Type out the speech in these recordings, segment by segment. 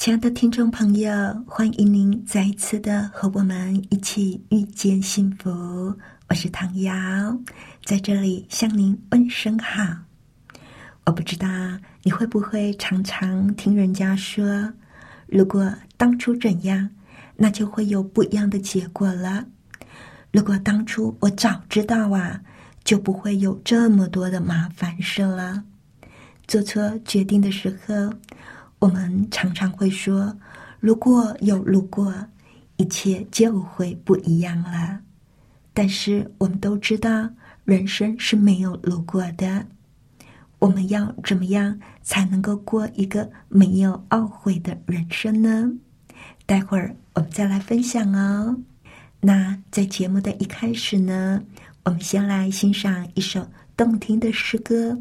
亲爱的听众朋友，欢迎您再一次的和我们一起遇见幸福。我是唐瑶，在这里向您问声好。我不知道你会不会常常听人家说，如果当初怎样，那就会有不一样的结果了。如果当初我早知道啊，就不会有这么多的麻烦事了。做错决定的时候。我们常常会说：“如果有如果，一切就会不一样了。”但是我们都知道，人生是没有如果的。我们要怎么样才能够过一个没有懊悔的人生呢？待会儿我们再来分享哦。那在节目的一开始呢，我们先来欣赏一首动听的诗歌。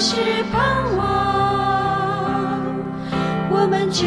是盼望我们就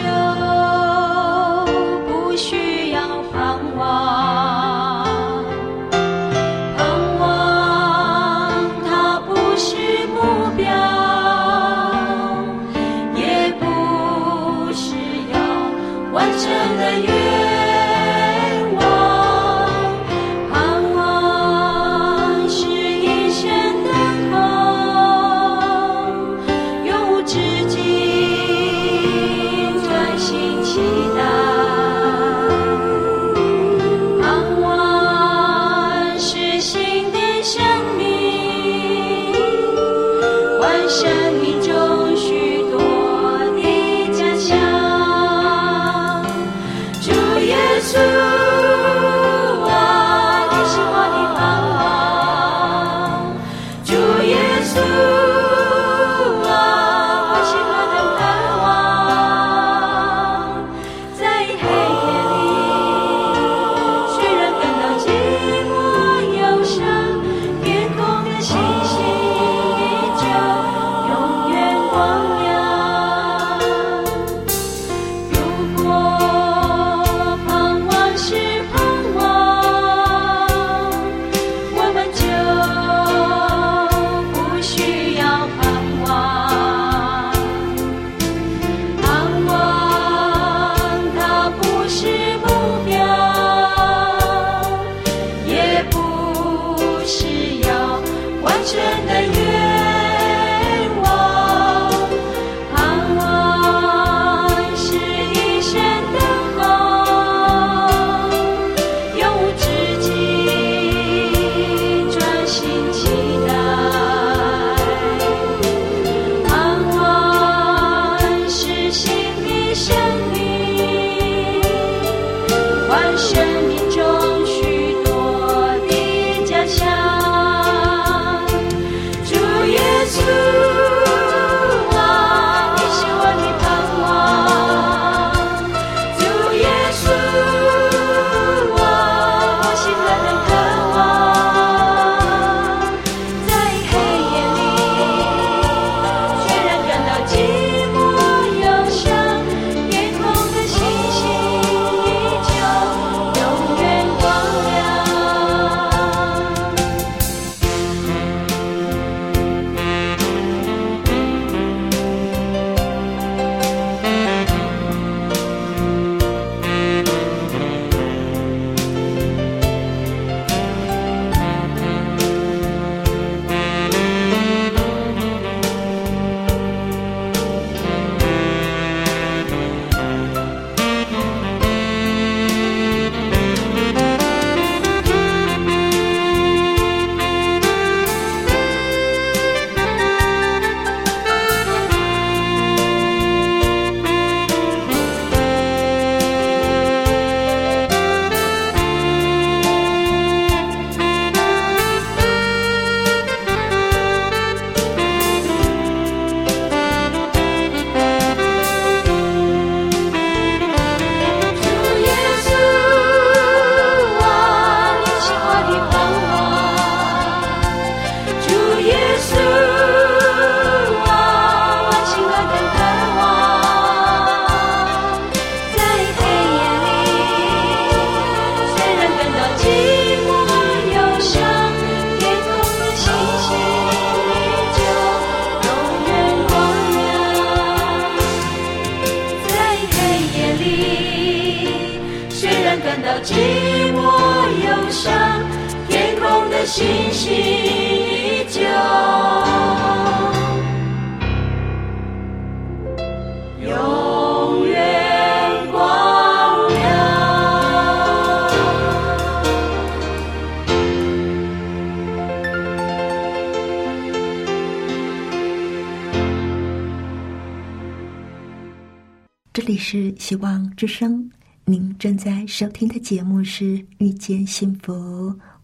这里是希望之声，您正在收听的节目是《遇见幸福》，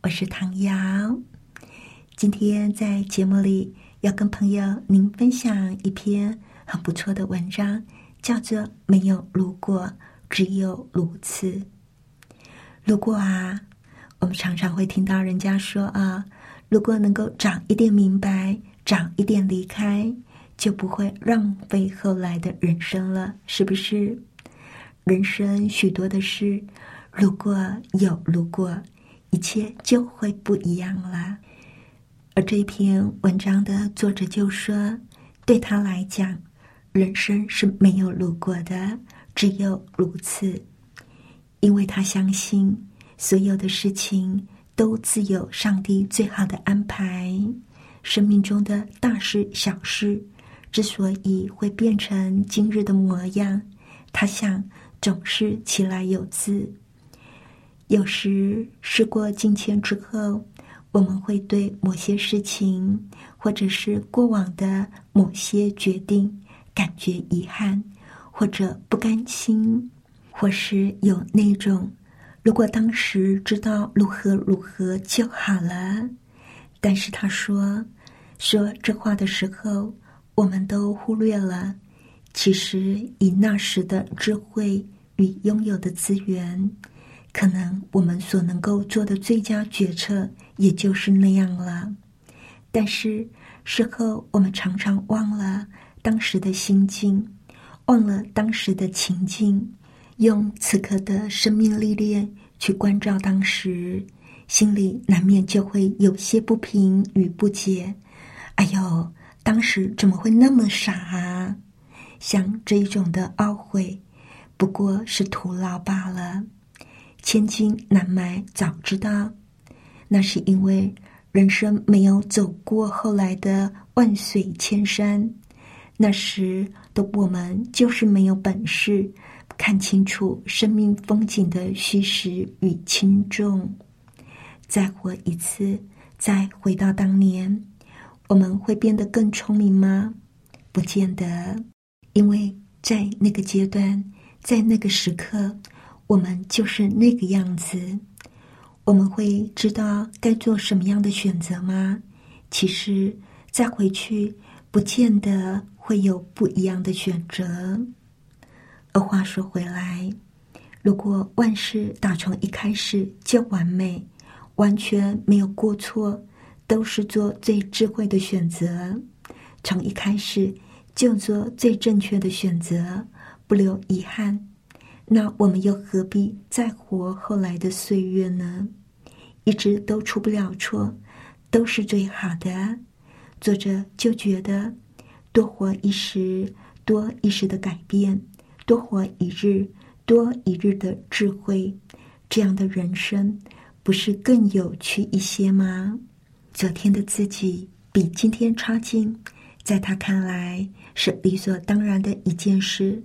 我是唐瑶。今天在节目里要跟朋友您分享一篇很不错的文章，叫做《没有如果，只有如此》。如果啊，我们常常会听到人家说啊，如果能够早一点明白，早一点离开。就不会浪费后来的人生了，是不是？人生许多的事，如果有如果，一切就会不一样了。而这篇文章的作者就说，对他来讲，人生是没有如果的，只有如此，因为他相信所有的事情都自有上帝最好的安排，生命中的大事小事。之所以会变成今日的模样，他想总是其来有自。有时事过境迁之后，我们会对某些事情，或者是过往的某些决定，感觉遗憾，或者不甘心，或是有那种如果当时知道如何如何就好了。但是他说说这话的时候。我们都忽略了，其实以那时的智慧与拥有的资源，可能我们所能够做的最佳决策也就是那样了。但是事后我们常常忘了当时的心境，忘了当时的情境，用此刻的生命历练去关照当时，心里难免就会有些不平与不解。哎呦！当时怎么会那么傻啊？像这一种的懊悔，不过是徒劳罢了。千金难买早知道，那是因为人生没有走过后来的万水千山。那时的我们就是没有本事看清楚生命风景的虚实与轻重。再活一次，再回到当年。我们会变得更聪明吗？不见得，因为在那个阶段，在那个时刻，我们就是那个样子。我们会知道该做什么样的选择吗？其实再回去，不见得会有不一样的选择。而话说回来，如果万事打从一开始就完美，完全没有过错。都是做最智慧的选择，从一开始就做最正确的选择，不留遗憾。那我们又何必再活后来的岁月呢？一直都出不了错，都是最好的。作者就觉得，多活一时，多一时的改变；多活一日，多一日的智慧。这样的人生，不是更有趣一些吗？昨天的自己比今天差劲，在他看来是理所当然的一件事，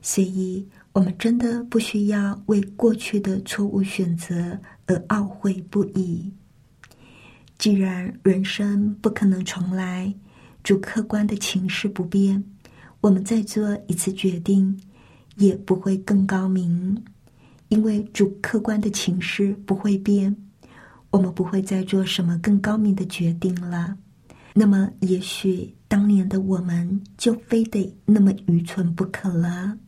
所以我们真的不需要为过去的错误选择而懊悔不已。既然人生不可能重来，主客观的情势不变，我们再做一次决定也不会更高明，因为主客观的情势不会变。我们不会再做什么更高明的决定了。那么，也许当年的我们就非得那么愚蠢不可了。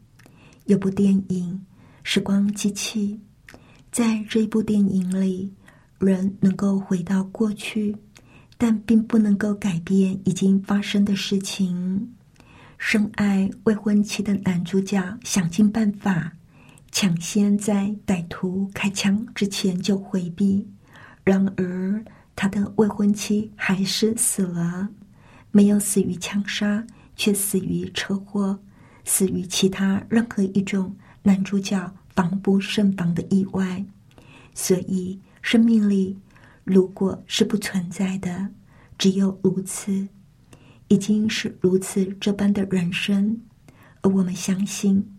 有部电影《时光机器》，在这一部电影里，人能够回到过去，但并不能够改变已经发生的事情。深爱未婚妻的男主角想尽办法，抢先在歹徒开枪之前就回避。然而，他的未婚妻还是死了，没有死于枪杀，却死于车祸，死于其他任何一种男主角防不胜防的意外。所以生命里如果是不存在的，只有如此，已经是如此这般的人生，而我们相信，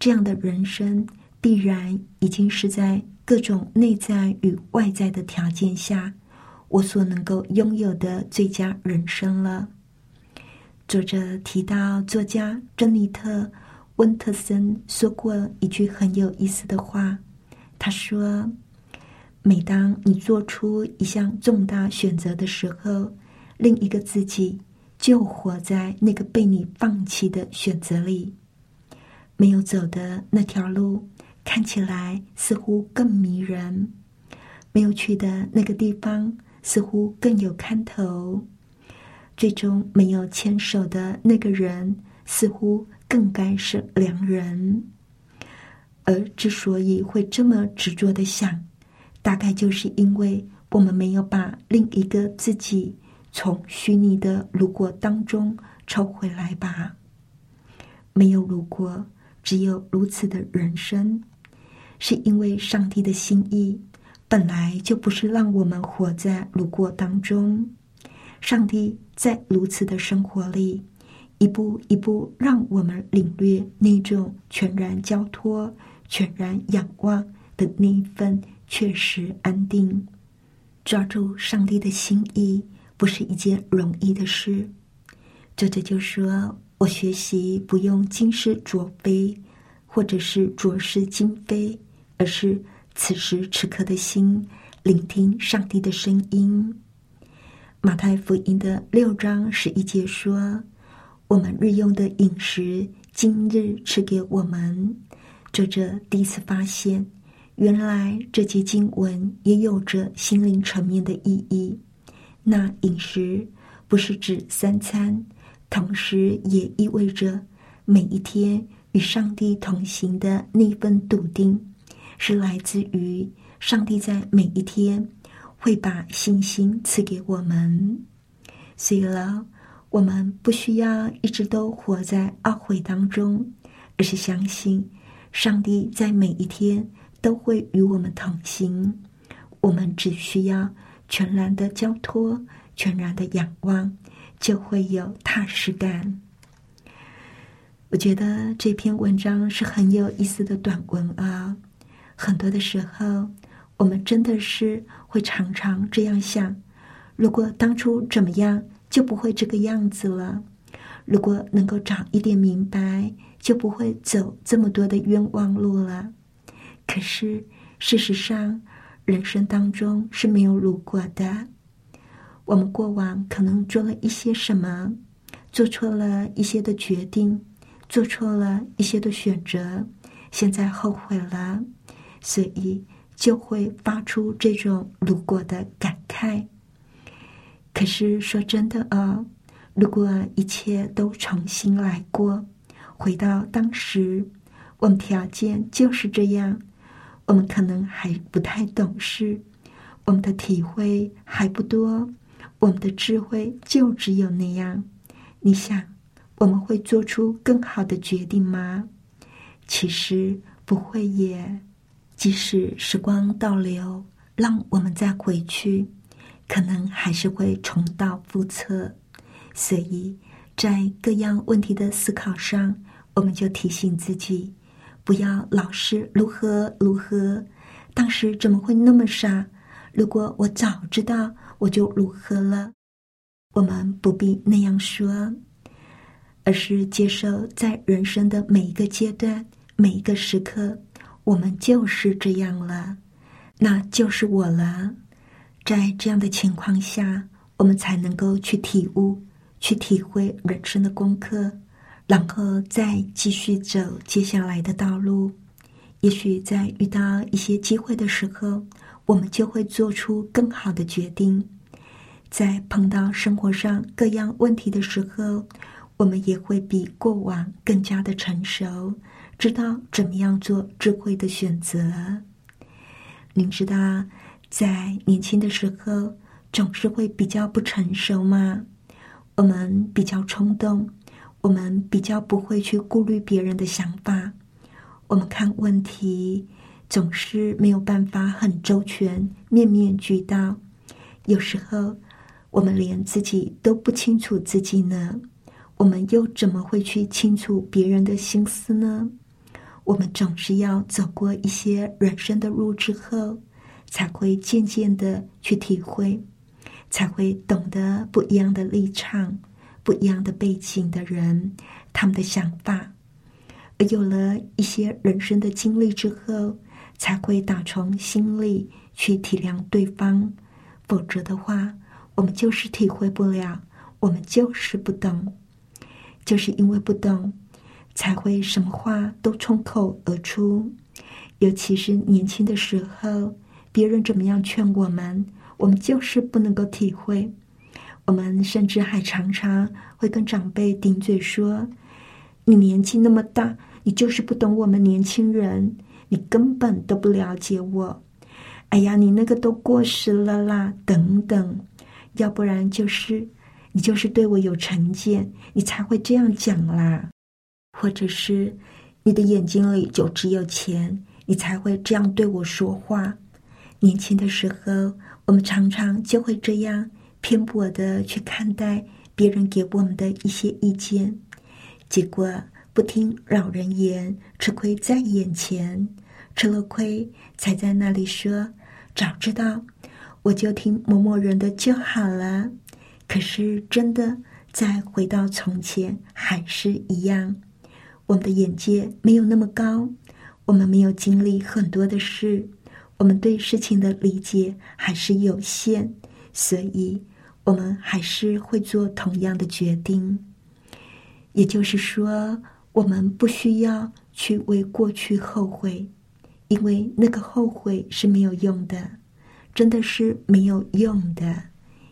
这样的人生必然已经是在各种内在与外在的条件下，我所能够拥有的最佳人生了。作者提到，作家珍妮特·温特森说过一句很有意思的话。他说：“每当你做出一项重大选择的时候，另一个自己就活在那个被你放弃的选择里。没有走的那条路看起来似乎更迷人，没有去的那个地方似乎更有看头。”最终没有牵手的那个人，似乎更该是良人。而之所以会这么执着的想，大概就是因为我们没有把另一个自己从虚拟的如果当中抽回来吧。没有如果，只有如此的人生，是因为上帝的心意本来就不是让我们活在如果当中。上帝在如此的生活里，一步一步让我们领略那种全然交托、全然仰望的那份确实安定。抓住上帝的心意，不是一件容易的事。作者就说：“我学习不用金世卓非，或者是卓世今非，而是此时此刻的心，聆听上帝的声音。”马太福音的六章十一节说：“我们日用的饮食，今日吃给我们。”作者第一次发现，原来这节经文也有着心灵层面的意义。那饮食不是指三餐，同时也意味着每一天与上帝同行的那份笃定，是来自于上帝在每一天。会把信心赐给我们，所以了，我们不需要一直都活在懊悔当中，而是相信上帝在每一天都会与我们同行。我们只需要全然的交托，全然的仰望，就会有踏实感。我觉得这篇文章是很有意思的短文啊，很多的时候。我们真的是会常常这样想：如果当初怎么样，就不会这个样子了；如果能够早一点明白，就不会走这么多的冤枉路了。可是事实上，人生当中是没有如果的。我们过往可能做了一些什么，做错了一些的决定，做错了一些的选择，现在后悔了，所以。就会发出这种如果的感慨。可是说真的啊，如果一切都重新来过，回到当时，我们条件就是这样，我们可能还不太懂事，我们的体会还不多，我们的智慧就只有那样。你想，我们会做出更好的决定吗？其实不会耶。即使时光倒流，让我们再回去，可能还是会重蹈覆辙。所以，在各样问题的思考上，我们就提醒自己，不要老是如何如何。当时怎么会那么傻？如果我早知道，我就如何了。我们不必那样说，而是接受在人生的每一个阶段、每一个时刻。我们就是这样了，那就是我了。在这样的情况下，我们才能够去体悟、去体会人生的功课，然后再继续走接下来的道路。也许在遇到一些机会的时候，我们就会做出更好的决定。在碰到生活上各样问题的时候，我们也会比过往更加的成熟。知道怎么样做智慧的选择。您知道，在年轻的时候总是会比较不成熟吗？我们比较冲动，我们比较不会去顾虑别人的想法。我们看问题总是没有办法很周全、面面俱到。有时候，我们连自己都不清楚自己呢，我们又怎么会去清楚别人的心思呢？我们总是要走过一些人生的路之后，才会渐渐的去体会，才会懂得不一样的立场、不一样的背景的人他们的想法。而有了一些人生的经历之后，才会打从心里去体谅对方。否则的话，我们就是体会不了，我们就是不懂，就是因为不懂，才会什么话都冲口而出。尤其是年轻的时候，别人怎么样劝我们，我们就是不能够体会。我们甚至还常常会跟长辈顶嘴说：“你年纪那么大，你就是不懂我们年轻人，你根本都不了解我。”哎呀，你那个都过时了啦，等等，要不然就是你就是对我有成见，你才会这样讲啦，或者是你的眼睛里就只有钱，你才会这样对我说话。年轻的时候，我们常常就会这样偏颇的去看待别人给我们的一些意见，结果不听老人言，吃亏在眼前，吃了亏才在那里说。早知道，我就听某某人的就好了。可是真的，再回到从前还是一样。我们的眼界没有那么高，我们没有经历很多的事，我们对事情的理解还是有限，所以我们还是会做同样的决定。也就是说，我们不需要去为过去后悔。因为那个后悔是没有用的，真的是没有用的。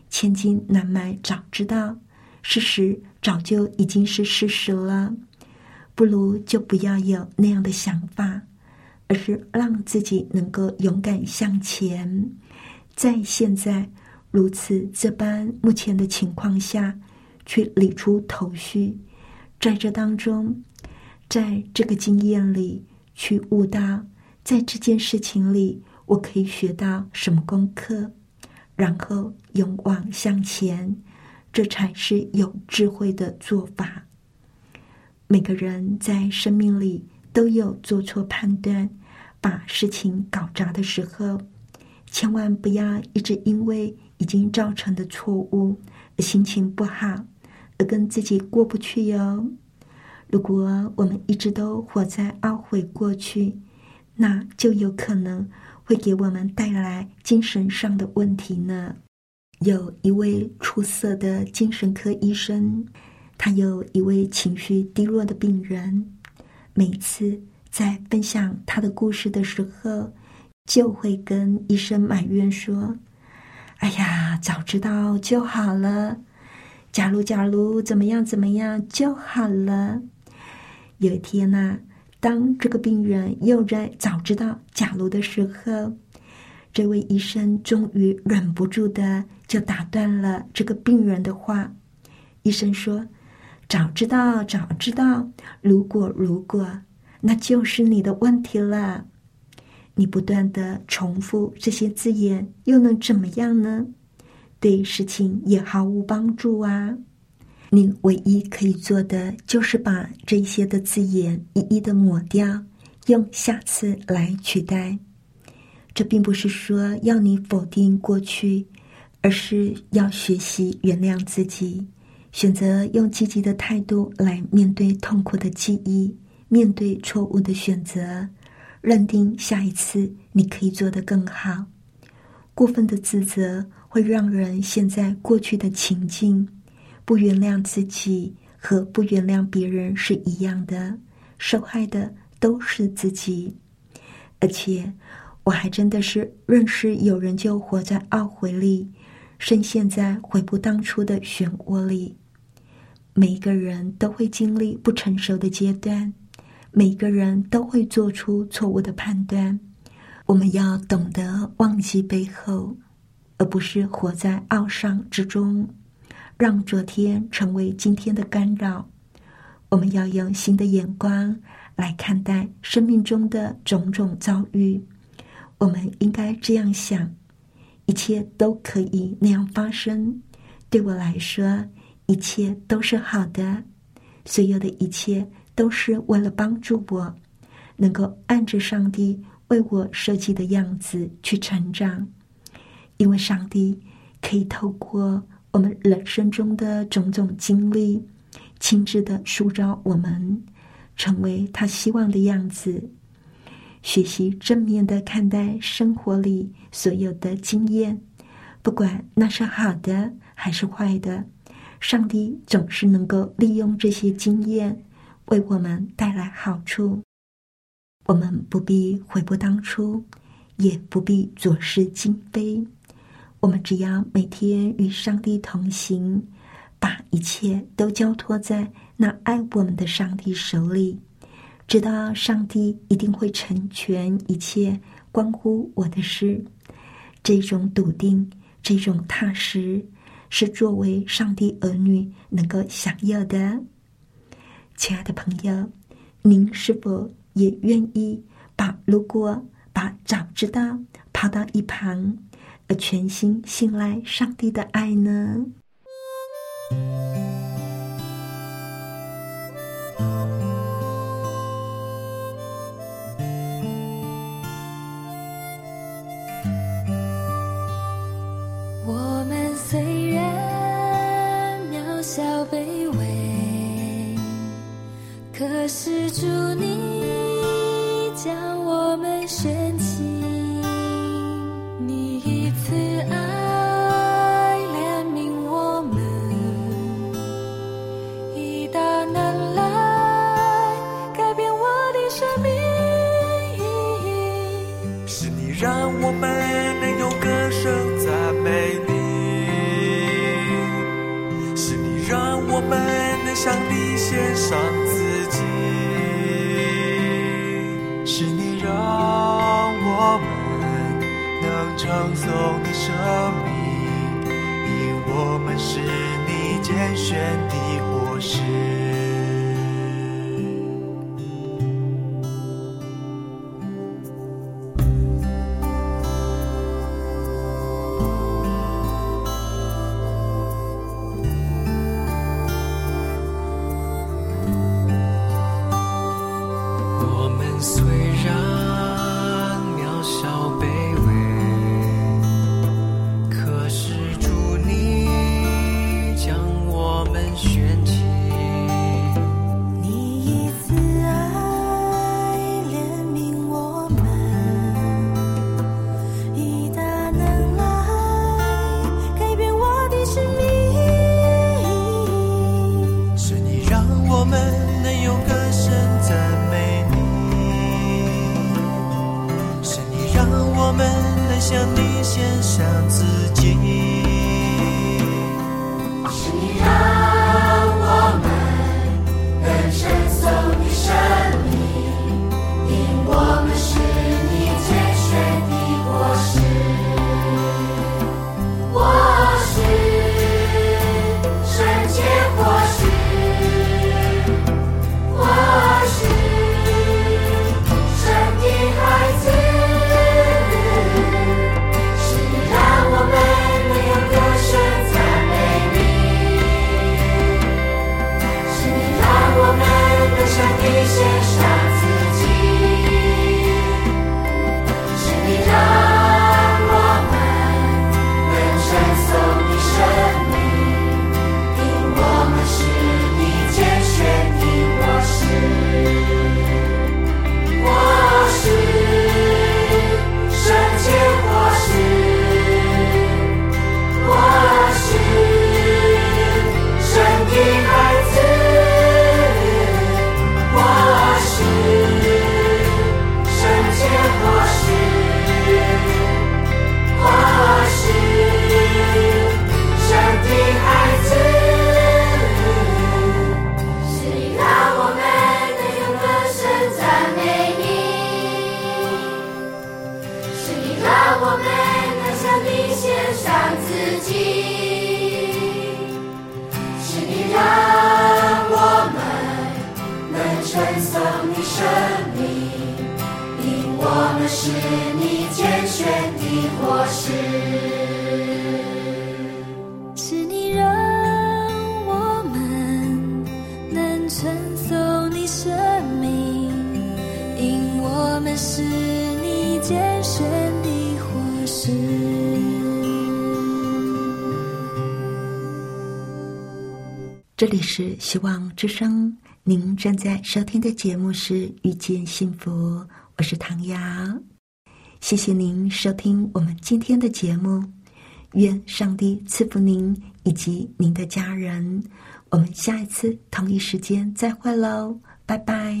千金难买早知道，事实早就已经是事实了。不如就不要有那样的想法，而是让自己能够勇敢向前。在现在如此这般目前的情况下，去理出头绪，在这当中，在这个经验里去悟到。在这件事情里，我可以学到什么功课？然后勇往向前，这才是有智慧的做法。每个人在生命里都有做错判断、把事情搞砸的时候，千万不要一直因为已经造成的错误而心情不好，而跟自己过不去哟。如果我们一直都活在懊悔过去，那就有可能会给我们带来精神上的问题呢。有一位出色的精神科医生，他有一位情绪低落的病人，每次在分享他的故事的时候，就会跟医生埋怨说：“哎呀，早知道就好了。假如假如怎么样怎么样就好了。”有一天呐。当这个病人又在早知道假如的时候，这位医生终于忍不住的就打断了这个病人的话。医生说：“早知道，早知道，如果，如果，那就是你的问题了。你不断的重复这些字眼，又能怎么样呢？对事情也毫无帮助啊。”你唯一可以做的，就是把这些的字眼一一的抹掉，用下次来取代。这并不是说要你否定过去，而是要学习原谅自己，选择用积极的态度来面对痛苦的记忆，面对错误的选择，认定下一次你可以做得更好。过分的自责会让人陷在过去的情境。不原谅自己和不原谅别人是一样的，受害的都是自己。而且，我还真的是认识有人就活在懊悔里，深陷在悔不当初的漩涡里。每个人都会经历不成熟的阶段，每个人都会做出错误的判断。我们要懂得忘记背后，而不是活在懊丧之中。让昨天成为今天的干扰。我们要用新的眼光来看待生命中的种种遭遇。我们应该这样想：一切都可以那样发生。对我来说，一切都是好的。所有的一切都是为了帮助我，能够按着上帝为我设计的样子去成长。因为上帝可以透过我们人生中的种种经历，亲自的塑造我们，成为他希望的样子。学习正面的看待生活里所有的经验，不管那是好的还是坏的，上帝总是能够利用这些经验为我们带来好处。我们不必悔不当初，也不必左是今非。我们只要每天与上帝同行，把一切都交托在那爱我们的上帝手里。知道上帝一定会成全一切关乎我的事，这种笃定，这种踏实，是作为上帝儿女能够享有的。亲爱的朋友，您是否也愿意把如果把早知道抛到一旁，而全心信赖上帝的爱呢？唱颂你生命，因我们是你拣选的火石。让你先想自己。我们是你拣选的果实。是你让我们能承受你生命，因我们是你拣选的果实。这里是希望之声，您正在收听的节目是《遇见幸福》，我是唐瑶。谢谢您收听我们今天的节目，愿上帝赐福您以及您的家人。我们下一次同一时间再会喽，拜拜。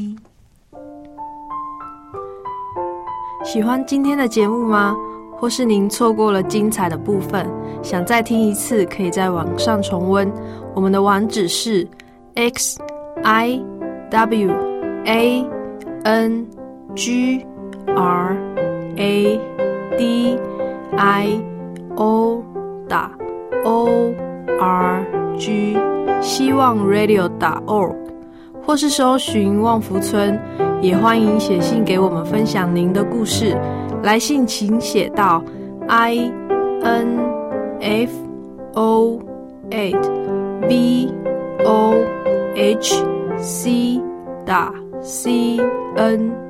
喜欢今天的节目吗？或是您错过了精彩的部分，想再听一次，可以在网上重温。我们的网址是 x i w a n g r a d i o 打 o r g，希望 radio 打 org，或是搜寻旺福村，也欢迎写信给我们分享您的故事。来信请写到 i n f o eight v o h c 打 c n。